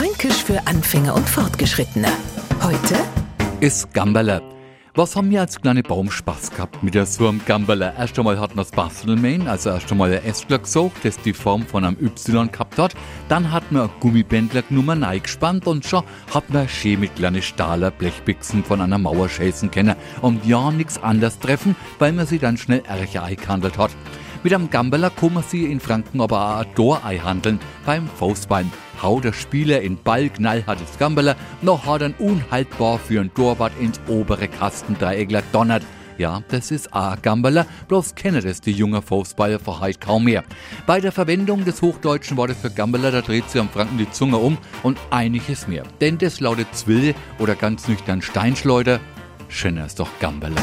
Fränkisch für Anfänger und Fortgeschrittene. Heute ist Gamberle. Was haben wir als kleine Baum Spaß gehabt mit der einem Gamberle? Erst einmal hatten wir das Bastelmain, also erst einmal ein Ästler gesucht, das die Form von einem Y gehabt hat. Dann hat man ein Gummibändler Nummer gespannt und schon hat man schön mit kleine Stahler Blechbixen von einer Mauer schäßen können und ja nichts anders treffen, weil man sie dann schnell ärger eingehandelt hat. Mit einem Gamberler kann man sie in Franken aber auch ein Torei handeln beim Fußball. Hau der Spieler in Ball knallhartes Gamberler, noch hat er unhaltbar für ein Torwart ins obere Kastendreieck donnert. Ja, das ist a Gamberler, bloß kennen es die junge Fußballer vor heute kaum mehr. Bei der Verwendung des hochdeutschen Wortes für Gamberler, da dreht sie am Franken die Zunge um und einiges mehr. Denn das lautet Zwille oder ganz nüchtern Steinschleuder. Schöner ist doch Gamberler.